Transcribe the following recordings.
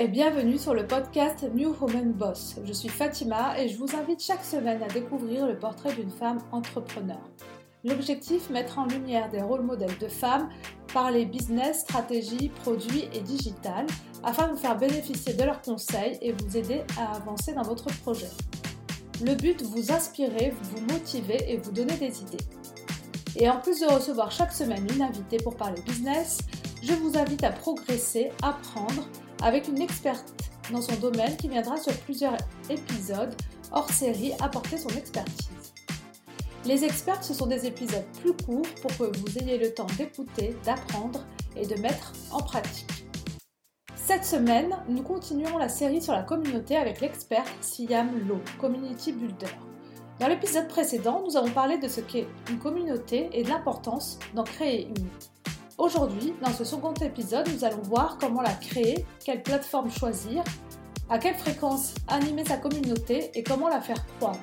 et bienvenue sur le podcast New Woman Boss. Je suis Fatima et je vous invite chaque semaine à découvrir le portrait d'une femme entrepreneur. L'objectif, mettre en lumière des rôles modèles de femmes par les business, stratégies, produits et digital afin de vous faire bénéficier de leurs conseils et vous aider à avancer dans votre projet. Le but, vous inspirer, vous motiver et vous donner des idées. Et en plus de recevoir chaque semaine une invitée pour parler business, je vous invite à progresser, apprendre avec une experte dans son domaine qui viendra sur plusieurs épisodes hors série apporter son expertise. Les experts, ce sont des épisodes plus courts pour que vous ayez le temps d'écouter, d'apprendre et de mettre en pratique. Cette semaine, nous continuons la série sur la communauté avec l'expert Siam Lo, Community Builder. Dans l'épisode précédent, nous avons parlé de ce qu'est une communauté et de l'importance d'en créer une. Aujourd'hui, dans ce second épisode, nous allons voir comment la créer, quelle plateforme choisir, à quelle fréquence animer sa communauté et comment la faire croître.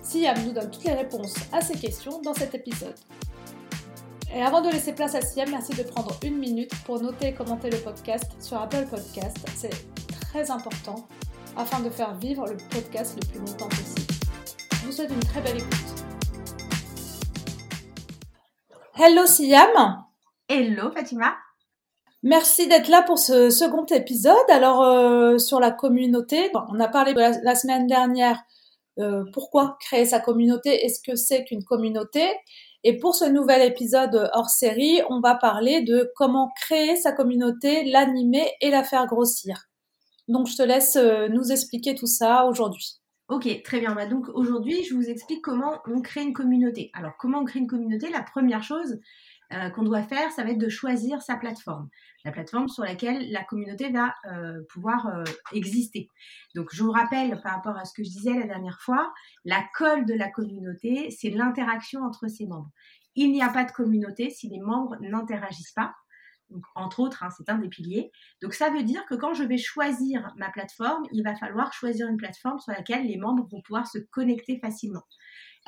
Siam nous donne toutes les réponses à ces questions dans cet épisode. Et avant de laisser place à Siam, merci de prendre une minute pour noter et commenter le podcast sur Apple Podcast. C'est très important afin de faire vivre le podcast le plus longtemps possible. Je vous souhaite une très belle écoute. Hello Siam Hello Fatima Merci d'être là pour ce second épisode. Alors euh, sur la communauté, on a parlé la semaine dernière euh, pourquoi créer sa communauté et ce que c'est qu'une communauté? Et pour ce nouvel épisode hors série, on va parler de comment créer sa communauté, l'animer et la faire grossir. Donc je te laisse euh, nous expliquer tout ça aujourd'hui. Ok, très bien. Bah, donc aujourd'hui, je vous explique comment on crée une communauté. Alors comment on crée une communauté? La première chose, euh, qu'on doit faire, ça va être de choisir sa plateforme, la plateforme sur laquelle la communauté va euh, pouvoir euh, exister. Donc je vous rappelle par rapport à ce que je disais la dernière fois, la colle de la communauté, c'est l'interaction entre ses membres. Il n'y a pas de communauté si les membres n'interagissent pas. Entre autres, hein, c'est un des piliers. Donc, ça veut dire que quand je vais choisir ma plateforme, il va falloir choisir une plateforme sur laquelle les membres vont pouvoir se connecter facilement.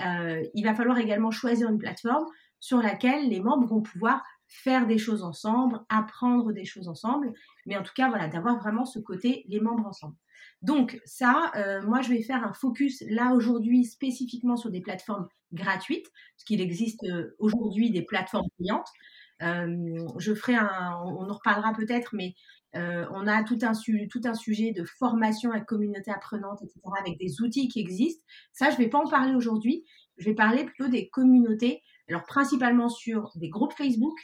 il va falloir également choisir une plateforme sur laquelle les membres vont pouvoir faire des choses ensemble, apprendre des choses ensemble, mais en tout cas, voilà, d'avoir vraiment ce côté les membres ensemble. Donc ça, euh, moi, je vais faire un focus là aujourd'hui spécifiquement sur des plateformes gratuites, parce qu'il existe euh, aujourd'hui des plateformes payantes. Euh, je ferai un, on en reparlera peut-être, mais on a tout un, tout un sujet de formation avec communauté apprenante, etc., avec des outils qui existent. Ça, je ne vais pas en parler aujourd'hui. Je vais parler plutôt des communautés alors principalement sur des groupes Facebook,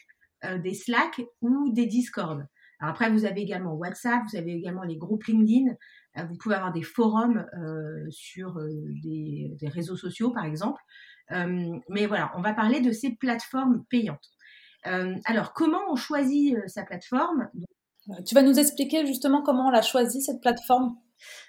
euh, des Slack ou des Discord. après, vous avez également WhatsApp, vous avez également les groupes LinkedIn, euh, vous pouvez avoir des forums euh, sur des, réseaux sociaux, par exemple. mais voilà, on va parler de ces plateformes payantes. alors, comment on choisit sa plateforme? Tu vas nous expliquer justement comment on a choisi cette plateforme?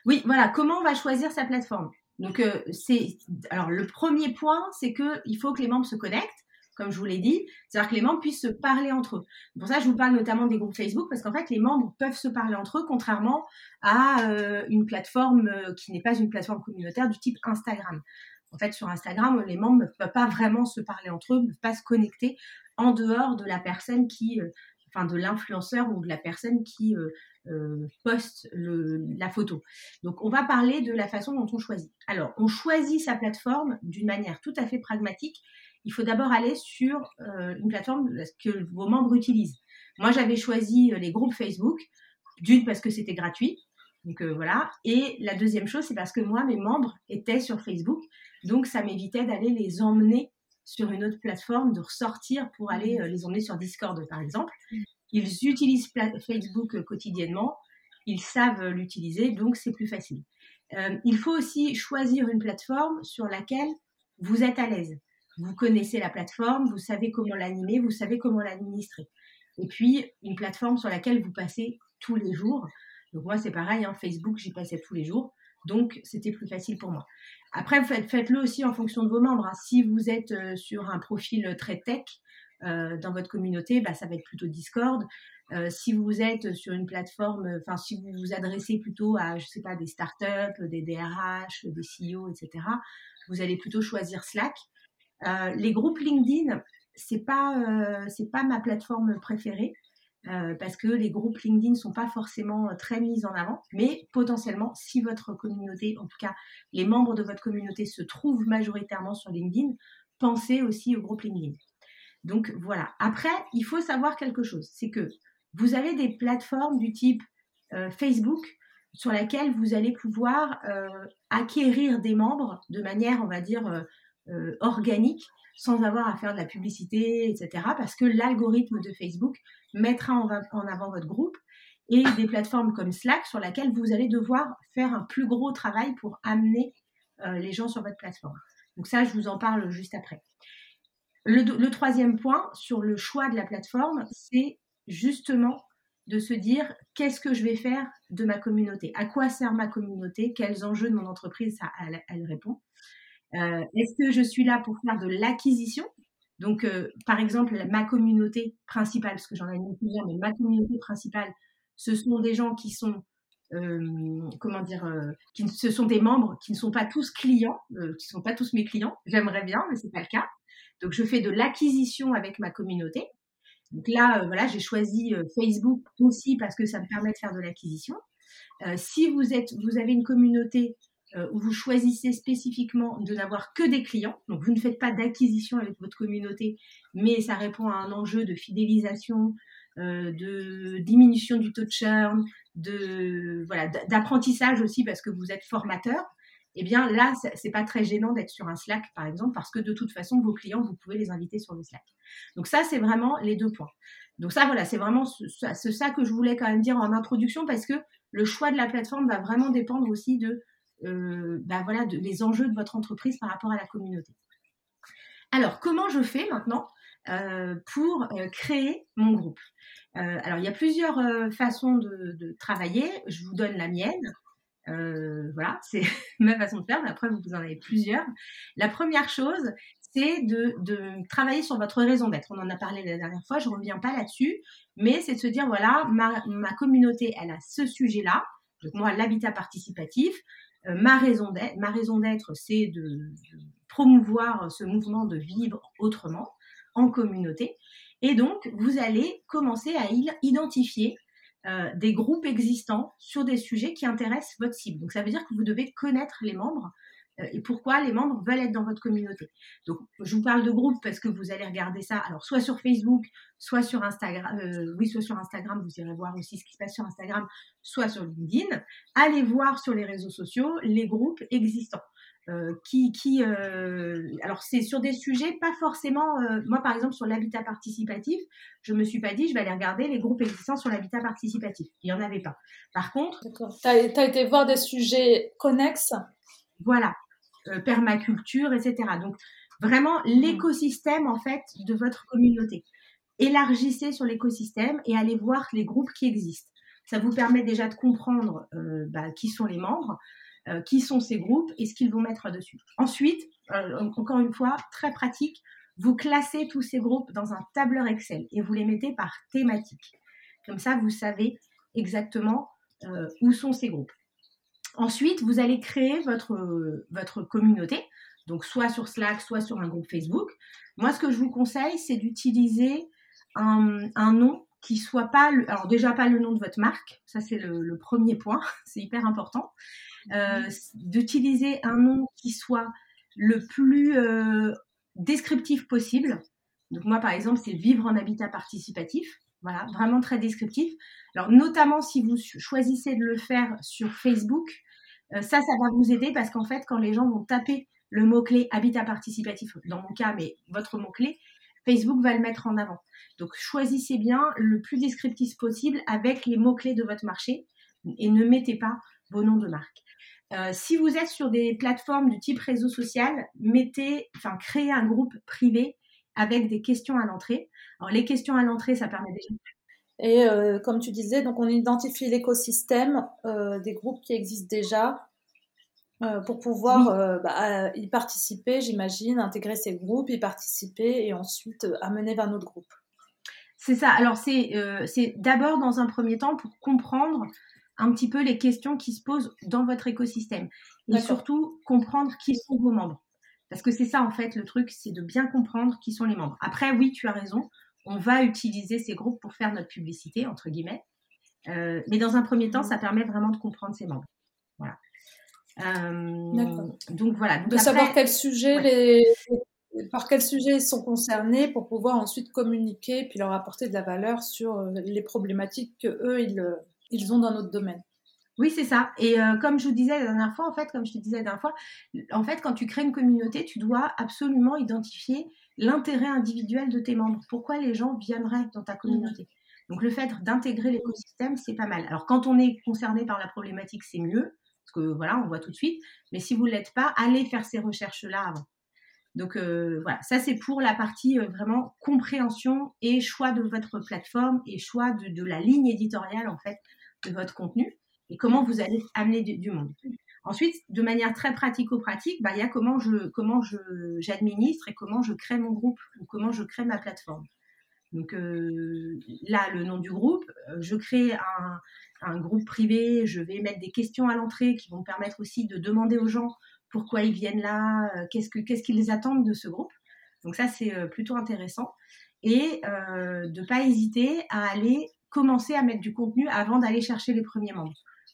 Oui, voilà, comment on va choisir sa plateforme? Donc, euh, c'est alors le premier point, c'est que il faut que les membres se connectent, comme je vous l'ai dit, c'est-à-dire que les membres puissent se parler entre eux. Pour ça, je vous parle notamment des groupes Facebook, parce qu'en fait, les membres peuvent se parler entre eux, contrairement à euh, une plateforme euh, qui n'est pas une plateforme communautaire du type Instagram. En fait, sur Instagram, les membres ne peuvent pas vraiment se parler entre eux, ne peuvent pas se connecter en dehors de la personne qui, enfin de l'influenceur ou de la personne qui euh, poste la photo. Donc, on va parler de la façon dont on choisit. Alors, on choisit sa plateforme d'une manière tout à fait pragmatique. Il faut d'abord aller sur euh, une plateforme que vos membres utilisent. Moi, j'avais choisi euh, les groupes Facebook, d'une parce que c'était gratuit. Donc voilà. Et la deuxième chose, c'est parce que moi, mes membres étaient sur Facebook. Donc ça m'évitait d'aller les emmener sur une autre plateforme, de ressortir pour aller les emmener sur Discord, par exemple. Ils utilisent Facebook euh, quotidiennement, ils savent l'utiliser, donc c'est plus facile. Euh, il faut aussi choisir une plateforme sur laquelle vous êtes à l'aise. Vous connaissez la plateforme, vous savez comment l'animer, vous savez comment l'administrer. Et puis, une plateforme sur laquelle vous passez tous les jours. Donc moi, c'est pareil, hein, Facebook, j'y passais tous les jours. Donc, c'était plus facile pour moi. Après, faites-le aussi en fonction de vos membres. Hein. Si vous êtes euh, sur un profil très tech, euh, dans votre communauté, bah, ça va être plutôt Discord. Euh, si vous êtes sur une plateforme, enfin si vous vous adressez plutôt à, je sais pas, des startups, des DRH, des CEO, etc., vous allez plutôt choisir Slack. Euh, les groupes LinkedIn, c'est pas c'est pas ma plateforme préférée. euh, parce que les groupes LinkedIn ne sont pas forcément euh, très mis en avant, mais potentiellement, si votre communauté, en tout cas les membres de votre communauté se trouvent majoritairement sur LinkedIn, pensez aussi au groupe LinkedIn. Donc voilà. Après, il faut savoir quelque chose, c'est que vous avez des plateformes du type euh, Facebook sur laquelle vous allez pouvoir acquérir des membres de manière, on va dire, organique sans avoir à faire de la publicité, etc. Parce que l'algorithme de Facebook mettra en, avant votre groupe et des plateformes comme Slack sur laquelle vous allez devoir faire un plus gros travail pour amener euh, les gens sur votre plateforme. Donc ça, je vous en parle juste après. Le, troisième point sur le choix de la plateforme, c'est justement de se dire qu'est-ce que je vais faire de ma communauté, à quoi sert ma communauté, quels enjeux de mon entreprise? Elle répond. Euh, est-ce que je suis là pour faire de l'acquisition? Donc, euh, par exemple, ma communauté principale, parce que j'en ai plusieurs, mais ma communauté principale, ce sont des gens qui sont, euh, comment dire, qui, ce sont des membres qui ne sont pas tous clients, qui ne sont pas tous mes clients. J'aimerais bien, mais c'est pas le cas. Donc, je fais de l'acquisition avec ma communauté. Donc là, voilà, j'ai choisi Facebook aussi parce que ça me permet de faire de l'acquisition. si vous êtes, vous avez une communauté euh, où vous choisissez spécifiquement de n'avoir que des clients. Donc, vous ne faites pas d'acquisition avec votre communauté, mais ça répond à un enjeu de fidélisation, euh, de diminution du taux de churn, de voilà, d'apprentissage aussi parce que vous êtes formateur. Eh bien, là, c'est pas très gênant d'être sur un Slack, par exemple, parce que de toute façon, vos clients, vous pouvez les inviter sur le Slack. Donc ça, c'est vraiment les deux points. Donc ça, voilà, c'est vraiment ça que je voulais quand même dire en introduction, parce que le choix de la plateforme va vraiment dépendre aussi de euh, bah de, les enjeux de votre entreprise par rapport à la communauté. Alors, comment je fais maintenant euh, pour euh, créer mon groupe? Alors, il y a plusieurs façons de, travailler. Je vous donne la mienne. Voilà, c'est ma façon de faire, mais après, vous en avez plusieurs. La première chose, c'est de, travailler sur votre raison d'être. On en a parlé la dernière fois, je ne reviens pas là-dessus, mais c'est de se dire, voilà, ma, communauté, elle a ce sujet-là. Donc moi, l'habitat participatif, euh, ma raison d'être, ma raison d'être, c'est de, promouvoir ce mouvement de vivre autrement en communauté. Et donc, vous allez commencer à identifier euh, des groupes existants sur des sujets qui intéressent votre cible. Donc, ça veut dire que vous devez connaître les membres euh, et pourquoi les membres veulent être dans votre communauté. Donc, je vous parle de groupe parce que vous allez regarder ça, alors soit sur Facebook, soit sur Instagram, euh, oui, soit sur Instagram, vous irez voir aussi ce qui se passe sur Instagram, soit sur LinkedIn. Allez voir sur les réseaux sociaux les groupes existants. Euh, qui, qui alors c'est sur des sujets pas forcément. moi, par exemple, sur l'habitat participatif, je me suis pas dit je vais aller regarder les groupes existants sur l'habitat participatif. Il y en avait pas. Par contre, tu as, as, été voir des sujets connexes? Voilà, euh, permaculture, etc. Donc vraiment mmh. l'écosystème en fait de votre communauté. Élargissez sur l'écosystème et allez voir les groupes qui existent. Ça vous permet déjà de comprendre euh, bah, qui sont les membres, euh, qui sont ces groupes et ce qu'ils vont mettre dessus. Ensuite, encore une fois, très pratique, vous classez tous ces groupes dans un tableur Excel et vous les mettez par thématique. Comme ça, vous savez exactement où sont ces groupes. Ensuite, vous allez créer votre, votre communauté, donc soit sur Slack, soit sur un groupe Facebook. Moi, ce que je vous conseille, c'est d'utiliser un, nom qui soit pas, alors déjà pas le nom de votre marque, ça c'est le, premier point, c'est hyper important. Euh, d'utiliser un nom qui soit le plus euh, descriptif possible. Donc moi, par exemple, c'est vivre en habitat participatif. Voilà, vraiment très descriptif. Alors, notamment si vous choisissez de le faire sur Facebook, euh, ça, ça va vous aider parce qu'en fait, quand les gens vont taper le mot-clé habitat participatif, dans mon cas, mais votre mot-clé, Facebook va le mettre en avant. Donc, choisissez bien le plus descriptif possible avec les mots-clés de votre marché et ne mettez pas vos noms de marque. Euh, si vous êtes sur des plateformes du type réseau social, mettez, enfin, créez un groupe privé avec des questions à l'entrée. Alors, les questions à l'entrée, ça permet déjà et euh, comme tu disais, donc on identifie l'écosystème euh, des groupes qui existent déjà euh, pour pouvoir bah, y participer, j'imagine, intégrer ces groupes, y participer et ensuite amener vers notre groupe. C'est ça. Alors c'est d'abord dans un premier temps pour comprendre un petit peu les questions qui se posent dans votre écosystème et surtout comprendre qui sont vos membres. Parce que c'est ça en fait le truc, c'est de bien comprendre qui sont les membres. Après, oui, tu as raison on va utiliser ces groupes pour faire notre publicité, entre guillemets. Euh, mais dans un premier temps, ça permet vraiment de comprendre ses membres. Voilà. Euh, donc voilà. de savoir quel sujet les, par quel sujet ils sont concernés pour pouvoir ensuite communiquer puis leur apporter de la valeur sur euh, les problématiques que eux ils, ils ont dans notre domaine. Oui, c'est ça. Et comme je vous disais la dernière fois, en fait, comme je te disais la dernière fois, en fait, quand tu crées une communauté, tu dois absolument identifier l'intérêt individuel de tes membres. Pourquoi les gens viendraient dans ta communauté? Donc le fait d'intégrer l'écosystème, c'est pas mal. Alors quand on est concerné par la problématique, c'est mieux, parce que voilà, on voit tout de suite. Mais si vous ne l'êtes pas, allez faire ces recherches-là avant. Donc euh, voilà, ça c'est pour la partie euh, vraiment compréhension et choix de votre plateforme et choix de, la ligne éditoriale en fait de votre contenu et comment vous allez amener du monde. Ensuite, de manière très pratico-pratique, bah, il y a comment je comment je j'administre et comment je crée mon groupe ou comment je crée ma plateforme. Donc là, le nom du groupe, je crée un, groupe privé, je vais mettre des questions à l'entrée qui vont permettre aussi de demander aux gens pourquoi ils viennent là, qu'est-ce que qu'est-ce qu'ils attendent de ce groupe. Donc ça, c'est plutôt intéressant. Et de ne pas hésiter à aller commencer à mettre du contenu avant d'aller chercher les premiers membres.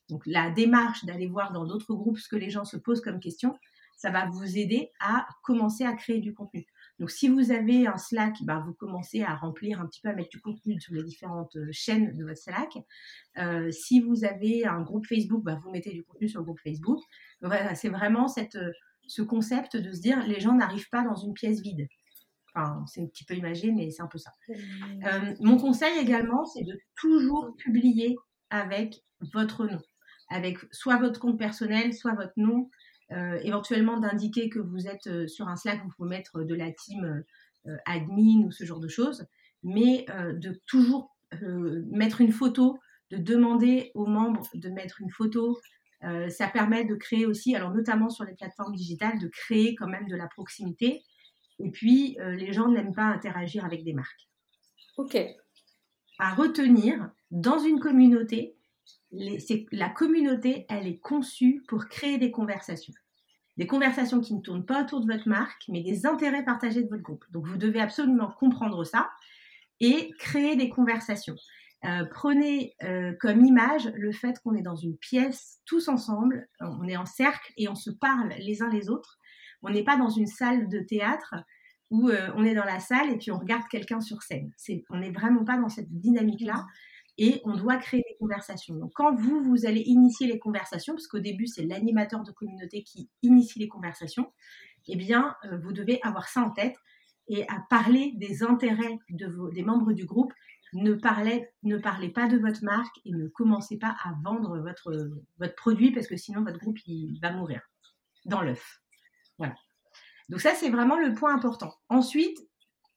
Donc la démarche d'aller voir dans d'autres groupes ce que les gens se posent comme question, ça va vous aider à commencer à créer du contenu. Donc si vous avez un Slack, bah, vous commencez à remplir un petit peu, à mettre du contenu sur les différentes euh, chaînes de votre Slack. Euh, si vous avez un groupe Facebook, bah, vous mettez du contenu sur le groupe Facebook. Donc voilà, c'est vraiment cette, euh, ce concept de se dire les gens n'arrivent pas dans une pièce vide. Enfin, c'est un petit peu imagé, mais c'est un peu ça. Mmh. mon conseil également, c'est de toujours publier avec votre nom avec soit votre compte personnel, soit votre nom, éventuellement d'indiquer que vous êtes euh, sur un Slack, vous pouvez mettre de la team euh, admin ou ce genre de choses, mais de toujours mettre une photo, de demander aux membres de mettre une photo. ça permet de créer aussi, alors notamment sur les plateformes digitales, de créer quand même de la proximité. Et puis, les gens n'aiment pas interagir avec des marques. Ok. À retenir, dans une communauté, la communauté, elle est conçue pour créer des conversations. Des conversations qui ne tournent pas autour de votre marque, mais des intérêts partagés de votre groupe. Donc vous devez absolument comprendre ça et créer des conversations. Euh, prenez euh, comme image le fait qu'on est dans une pièce tous ensemble, on est en cercle et on se parle les uns les autres. On n'est pas dans une salle de théâtre où euh, on est dans la salle et puis on regarde quelqu'un sur scène. on n'est vraiment pas dans cette dynamique-là et on doit créer des conversations. Donc quand vous, vous allez initier les conversations, parce qu'au début c'est l'animateur de communauté qui initie les conversations, eh bien euh, vous devez avoir ça en tête et à parler des intérêts des membres du groupe. Ne parlez, ne parlez pas de votre marque et ne commencez pas à vendre votre, votre produit parce que sinon votre groupe il va mourir dans l'œuf. Voilà. Donc ça c'est vraiment le point important. Ensuite,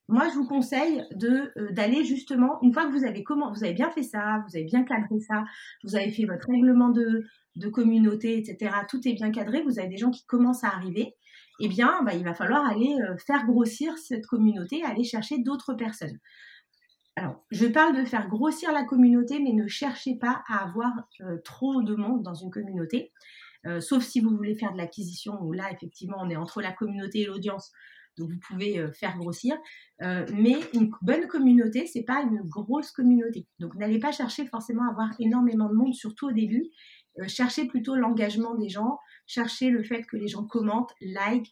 moi, je vous conseille de euh, d'aller justement une fois que vous avez comment vous avez bien fait ça, vous avez bien cadré ça, vous avez fait votre règlement de, de communauté, etc. Tout est bien cadré. Vous avez des gens qui commencent à arriver. Eh bien, bah, il va falloir aller euh, faire grossir cette communauté, aller chercher d'autres personnes. Alors, je parle de faire grossir la communauté, mais ne cherchez pas à avoir euh, trop de monde dans une communauté. sauf si vous voulez faire de l'acquisition, où là, effectivement, on est entre la communauté et l'audience. Donc, vous pouvez euh, faire grossir. Euh, mais une bonne communauté, c'est pas une grosse communauté. Donc, n'allez pas chercher forcément à avoir énormément de monde, surtout au début. Euh, cherchez plutôt l'engagement des gens. Cherchez le fait que les gens commentent, like,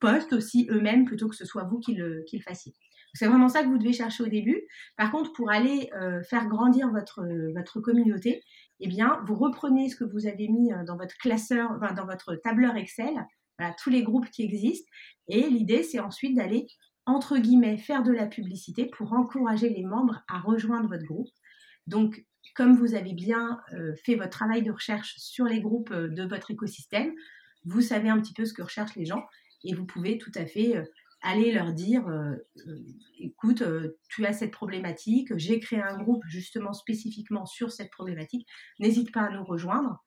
postent aussi eux-mêmes plutôt que ce soit vous qui le, fassiez. C'est vraiment ça que vous devez chercher au début. Par contre, pour aller faire grandir votre, votre communauté, eh bien, vous reprenez ce que vous avez mis dans votre classeur, dans votre tableur Excel, tous les groupes qui existent. Et l'idée, c'est ensuite d'aller, entre guillemets, faire de la publicité pour encourager les membres à rejoindre votre groupe. Donc, comme vous avez bien euh, fait votre travail de recherche sur les groupes euh, de votre écosystème, vous savez un petit peu ce que recherchent les gens et vous pouvez tout à fait euh, aller leur dire écoute, tu as cette problématique, j'ai créé un groupe justement spécifiquement sur cette problématique, n'hésite pas à nous rejoindre.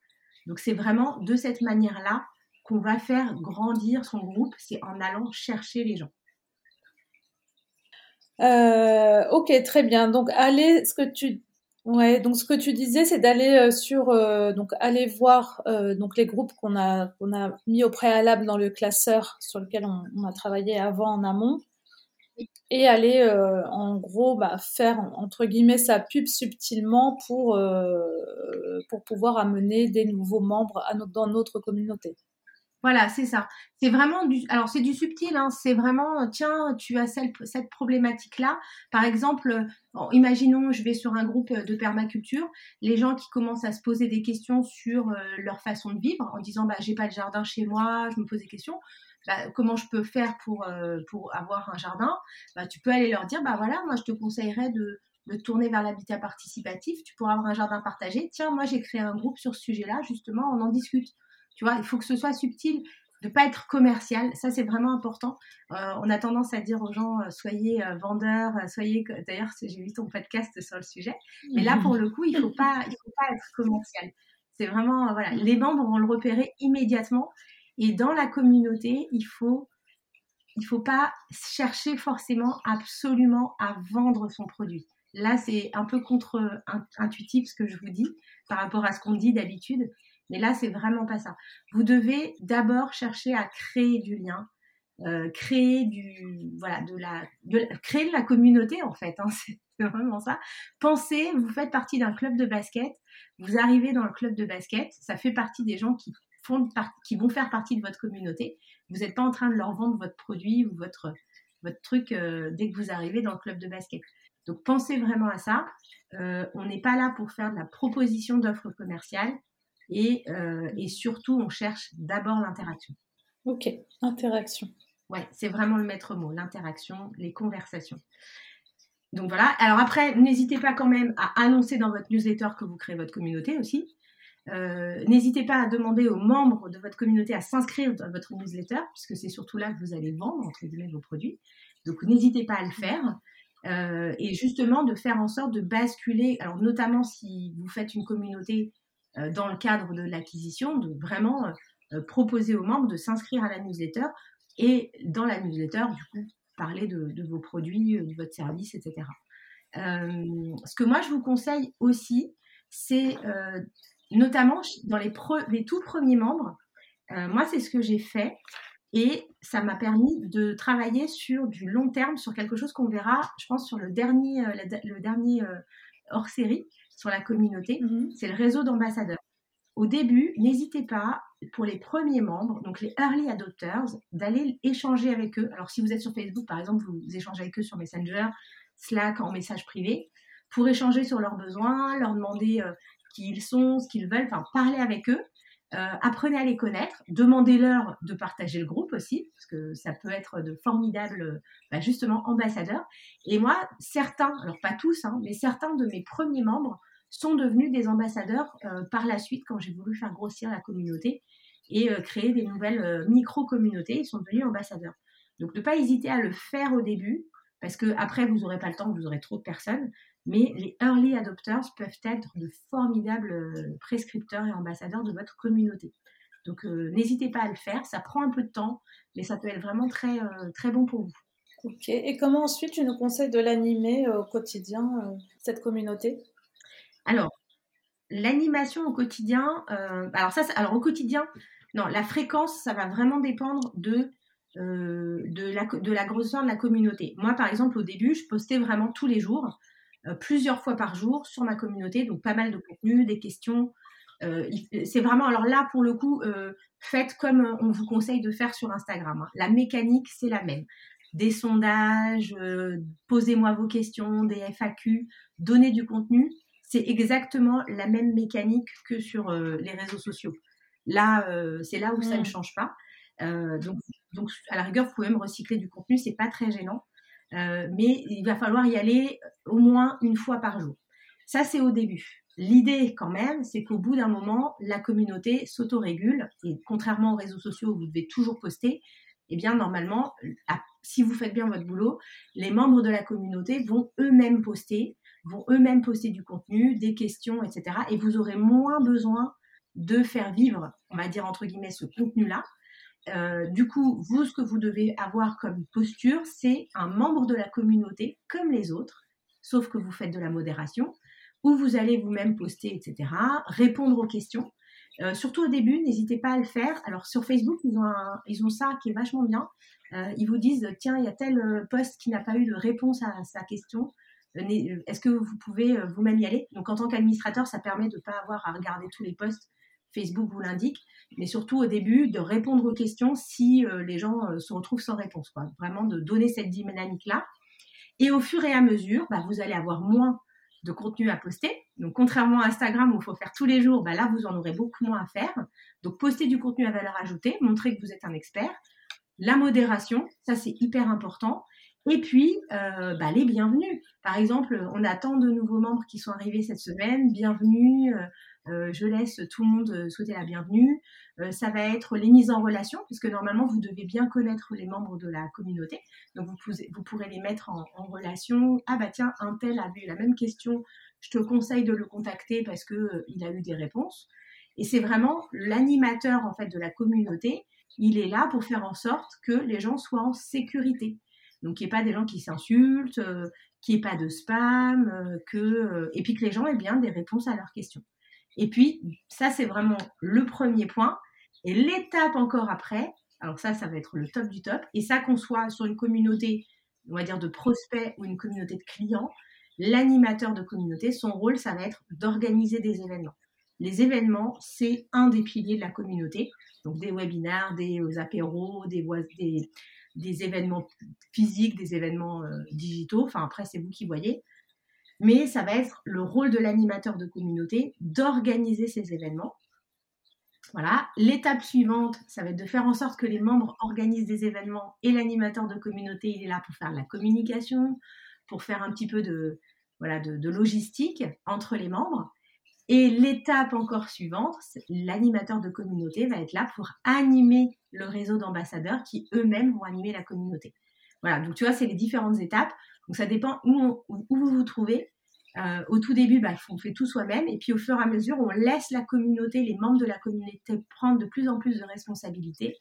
Donc c'est vraiment de cette manière-là qu'on va faire grandir son groupe, c'est en allant chercher les gens. Euh, ok, très bien. Donc, allez, ce que tu, ouais, donc ce que tu disais, c'est d'aller euh, sur, euh, donc aller voir donc les groupes qu'on a qu'on a mis au préalable dans le classeur sur lequel on, a travaillé avant en amont, et aller en gros bah, faire entre guillemets sa pub subtilement pour, pour pouvoir amener des nouveaux membres dans notre communauté. Voilà, c'est ça. C'est vraiment du. Alors, c'est du subtil, hein, c'est vraiment, tiens, tu as cette, problématique-là. Par exemple, imaginons, je vais sur un groupe de permaculture, les gens qui commencent à se poser des questions sur euh, leur façon de vivre en disant, bah, j'ai pas de jardin chez moi, je me pose des questions. Bah, comment je peux faire pour, euh, pour avoir un jardin? Bah, Tu peux aller leur dire, bah voilà, moi, je te conseillerais de, de tourner vers l'habitat participatif. Tu pourras avoir un jardin partagé. Tiens, moi, j'ai créé un groupe sur ce sujet-là, justement, on en discute. Tu vois, il faut que ce soit subtil, de pas être commercial. Ça, c'est vraiment important. Euh, on a tendance à dire aux gens, euh, soyez euh, vendeurs, soyez. D'ailleurs, j'ai vu ton podcast sur le sujet. Mais là, pour le coup, il faut pas, il faut pas être commercial. C'est vraiment, voilà, les membres vont le repérer immédiatement. Et dans la communauté, il faut, il faut pas chercher forcément absolument à vendre son produit. Là, c'est un peu contre-intuitif ce que je vous dis par rapport à ce qu'on dit d'habitude. Mais là, c'est vraiment pas ça. Vous devez d'abord chercher à créer du lien, euh, créer du voilà de la, créer de la communauté en fait. Hein, c'est vraiment ça. Pensez, vous faites partie d'un club de basket, vous arrivez dans le club de basket, ça fait partie des gens qui font qui vont faire partie de votre communauté. Vous n'êtes pas en train de leur vendre votre produit ou votre votre truc euh, dès que vous arrivez dans le club de basket. Donc pensez vraiment à ça. Euh, on n'est pas là pour faire de la proposition d'offres commerciales. Euh, et, surtout, on cherche d'abord l'interaction. Ok, interaction. Ouais, c'est vraiment le maître mot, l'interaction, les conversations. Donc voilà. Alors après, n'hésitez pas quand même à annoncer dans votre newsletter que vous créez votre communauté aussi. Euh, n'hésitez pas à demander aux membres de votre communauté à s'inscrire dans votre newsletter, puisque c'est surtout là que vous allez vendre, entre guillemets, vos produits. Donc n'hésitez pas à le faire. Euh, et justement, de faire en sorte de basculer, alors notamment si vous faites une communauté dans le cadre de l'acquisition, de vraiment euh, proposer aux membres de s'inscrire à la newsletter et dans la newsletter, du coup, parler de, vos produits, euh, de votre service, etc. ce que moi, je vous conseille aussi, c'est notamment dans les, tout premiers membres, moi, c'est ce que j'ai fait. Et ça m'a permis de travailler sur du long terme, sur quelque chose qu'on verra, je pense, sur le dernier hors série, sur la communauté, mhm. c'est le réseau d'ambassadeurs. Au début, n'hésitez pas, pour les premiers membres, donc les early adopters, d'aller échanger avec eux. Alors, si vous êtes sur Facebook, par exemple, vous échangez avec eux sur Messenger, Slack, en message privé, pour échanger sur leurs besoins, leur demander euh, qui ils sont, ce qu'ils veulent, enfin, parler avec eux. Euh, apprenez à les connaître, demandez-leur de partager le groupe aussi, parce que ça peut être de formidables, bah, justement, ambassadeurs. Et moi, certains, alors pas tous, hein, mais certains de mes premiers membres sont devenus des ambassadeurs euh, par la suite quand j'ai voulu faire grossir la communauté et euh, créer des nouvelles micro-communautés, ils sont devenus ambassadeurs. Donc ne pas hésiter à le faire au début, parce que après vous n'aurez pas le temps, vous aurez trop de personnes, mais les early adopters peuvent être de formidables euh, prescripteurs et ambassadeurs de votre communauté. Donc euh, n'hésitez pas à le faire, ça prend un peu de temps, mais ça peut être vraiment très, euh, très bon pour vous. Ok, et comment ensuite tu nous conseilles de l'animer au quotidien, cette communauté? Alors, l'animation au quotidien, alors ça, alors au quotidien, non, la fréquence, ça va vraiment dépendre de de, la, de la grosseur de la communauté. Moi, par exemple, au début, je postais vraiment tous les jours. Euh, plusieurs fois par jour sur ma communauté, donc pas mal de contenu, des questions. Euh, c'est vraiment, alors là, pour le coup, euh, faites comme on vous conseille de faire sur Instagram. Hein. La mécanique, c'est la même. Des sondages, posez-moi vos questions, des FAQ, donnez du contenu. C'est exactement la même mécanique que sur les réseaux sociaux. Là, c'est là où ça ne mmh. change pas. donc, donc, à la rigueur, vous pouvez me recycler du contenu, c'est pas très gênant. Euh, mais il va falloir y aller au moins une fois par jour. Ça, c'est au début. L'idée, quand même, c'est qu'au bout d'un moment, la communauté s'autorégule. Et contrairement aux réseaux sociaux où vous devez toujours poster, eh bien, normalement, si vous faites bien votre boulot, les membres de la communauté vont eux-mêmes poster, vont eux-mêmes poster du contenu, des questions, etc. Et vous aurez moins besoin de faire vivre, on va dire entre guillemets, ce contenu-là, euh, du coup, vous, ce que vous devez avoir comme posture, c'est un membre de la communauté comme les autres, sauf que vous faites de la modération, où vous allez vous-même poster, etc., répondre aux questions. Euh, surtout au début, n'hésitez pas à le faire. Alors sur Facebook, ils ont, ils ont ça qui est vachement bien. Euh, ils vous disent, tiens, il y a tel poste qui n'a pas eu de réponse à sa question. Est-ce que vous pouvez vous-même y aller? Donc en tant qu'administrateur, ça permet de ne pas avoir à regarder tous les posts. Facebook vous l'indique, mais surtout au début de répondre aux questions si les gens se retrouvent sans réponse. Vraiment de donner cette dynamique-là. Et au fur et à mesure, bah, vous allez avoir moins de contenu à poster. Donc, contrairement à Instagram où il faut faire tous les jours, bah, là, vous en aurez beaucoup moins à faire. Donc, poster du contenu à valeur ajoutée, montrer que vous êtes un expert. La modération, ça, c'est hyper important. Et puis, euh, bah, les bienvenus. Par exemple, on a tant de nouveaux membres qui sont arrivés cette semaine. Bienvenue. Euh, euh, je laisse tout le monde souhaiter la bienvenue. ça va être les mises en relation, puisque normalement, vous devez bien connaître les membres de la communauté. Donc, vous, vous pourrez les mettre en, en, relation. Ah bah tiens, un tel a eu la même question. Je te conseille de le contacter parce que il a eu des réponses. Et c'est vraiment l'animateur en fait de la communauté. Il est là pour faire en sorte que les gens soient en sécurité. Donc, il n'y ait pas des gens qui s'insultent, euh, qu'il n'y ait pas de spam, euh, que, euh, et puis que les gens aient bien des réponses à leurs questions. Et puis, ça, c'est vraiment le premier point. Et l'étape encore après, alors ça, ça va être le top du top. Et ça, qu'on soit sur une communauté, on va dire, de prospects ou une communauté de clients, l'animateur de communauté, son rôle, ça va être d'organiser des événements. Les événements, c'est un des piliers de la communauté. Donc des webinaires, des apéros, des, des, des événements physiques, des événements euh, digitaux. Enfin, après, c'est vous qui voyez. Mais ça va être le rôle de l'animateur de communauté d'organiser ces événements. Voilà. L'étape suivante, ça va être de faire en sorte que les membres organisent des événements et l'animateur de communauté, il est là pour faire la communication, pour faire un petit peu de, voilà, de logistique entre les membres. Et l'étape encore suivante, l'animateur de communauté va être là pour animer le réseau d'ambassadeurs qui eux-mêmes vont animer la communauté. Voilà, donc tu vois, c'est les différentes étapes. Donc ça dépend où, où vous vous trouvez. Euh, au tout début, bah, on fait tout soi-même. Et puis au fur et à mesure, on laisse la communauté, les membres de la communauté prendre de plus en plus de responsabilités.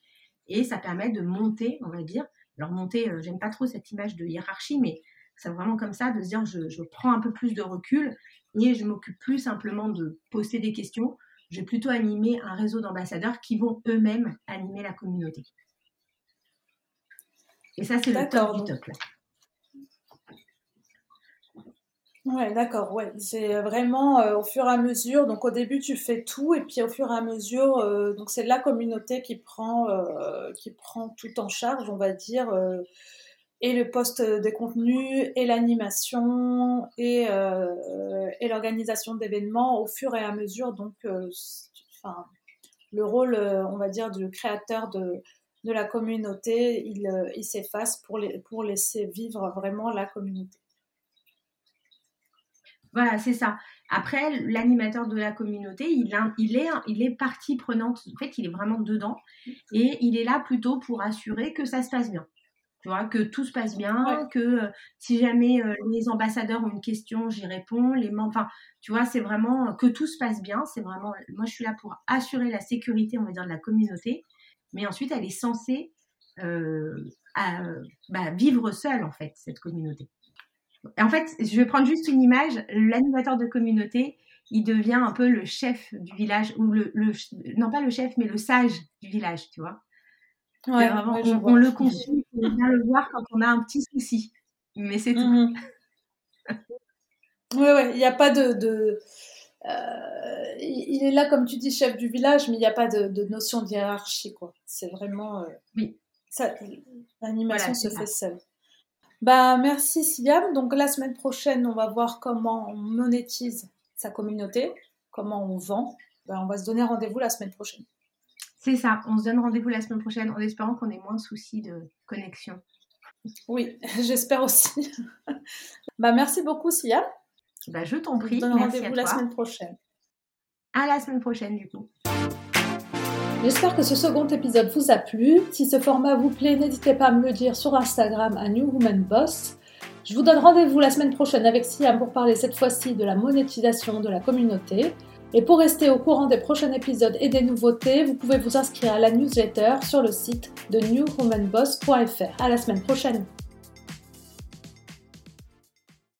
Et ça permet de monter, on va dire. Alors monter, euh, j'aime pas trop cette image de hiérarchie, mais c'est vraiment comme ça, de se dire je, je prends un peu plus de recul et je m'occupe plus simplement de poster des questions. Je vais plutôt animer un réseau d'ambassadeurs qui vont eux-mêmes animer la communauté. Et ça, c'est le top du top. Là. Ouais, d'accord, ouais. C'est vraiment euh, au fur et à mesure. Donc au début, tu fais tout, et puis au fur et à mesure, euh, donc c'est la communauté qui prend, euh, qui prend tout en charge, on va dire et le poste des contenus et l'animation et, euh, et l'organisation d'événements au fur et à mesure. Donc, euh, enfin, le rôle, euh, on va dire, du créateur de, de la communauté, il, il s'efface pour, les, pour laisser vivre vraiment la communauté. Voilà, c'est ça. Après, l'animateur de la communauté, il, il, est, il est partie prenante. En fait, il est vraiment dedans. Et il est là plutôt pour assurer que ça se passe bien. Tu vois, que tout se passe bien, que euh, si jamais euh, les ambassadeurs ont une question, j'y réponds. Les enfin, tu vois, c'est vraiment euh, que tout se passe bien. C'est vraiment, moi, je suis là pour assurer la sécurité, on va dire, de la communauté. Mais ensuite, elle est censée bah, vivre seule, en fait, cette communauté. en fait, je vais prendre juste une image. L'animateur de communauté, il devient un peu le chef du village, ou le, non pas le chef, mais le sage du village, tu vois on, le consulte, on vient le voir quand on a un petit souci. Mais c'est tout. Oui, mmh oui, il n'y a pas de. Euh, il est là, comme tu dis, chef du village, mais il n'y a pas de, notion de hiérarchie, quoi. C'est vraiment. Euh, oui. L'animation se fait seule. Bah, merci Siam. Donc la semaine prochaine, on va voir comment on monétise sa communauté, comment on vend. Bah, on va se donner rendez-vous la semaine prochaine. C'est ça, on se donne rendez-vous la semaine prochaine en espérant qu'on ait moins de soucis de connexion. Oui, j'espère aussi. bah, merci beaucoup, Sia. Bah, je t'en prie. On se donne rendez-vous la semaine prochaine. À la semaine prochaine, du coup. J'espère que ce second épisode vous a plu. Si ce format vous plaît, n'hésitez pas à me le dire sur Instagram à New Woman Boss. Je vous donne rendez-vous la semaine prochaine avec Siam pour parler cette fois-ci de la monétisation de la communauté. Et pour rester au courant des prochains épisodes et des nouveautés, vous pouvez vous inscrire à la newsletter sur le site de newwomanboss.fr. À la semaine prochaine!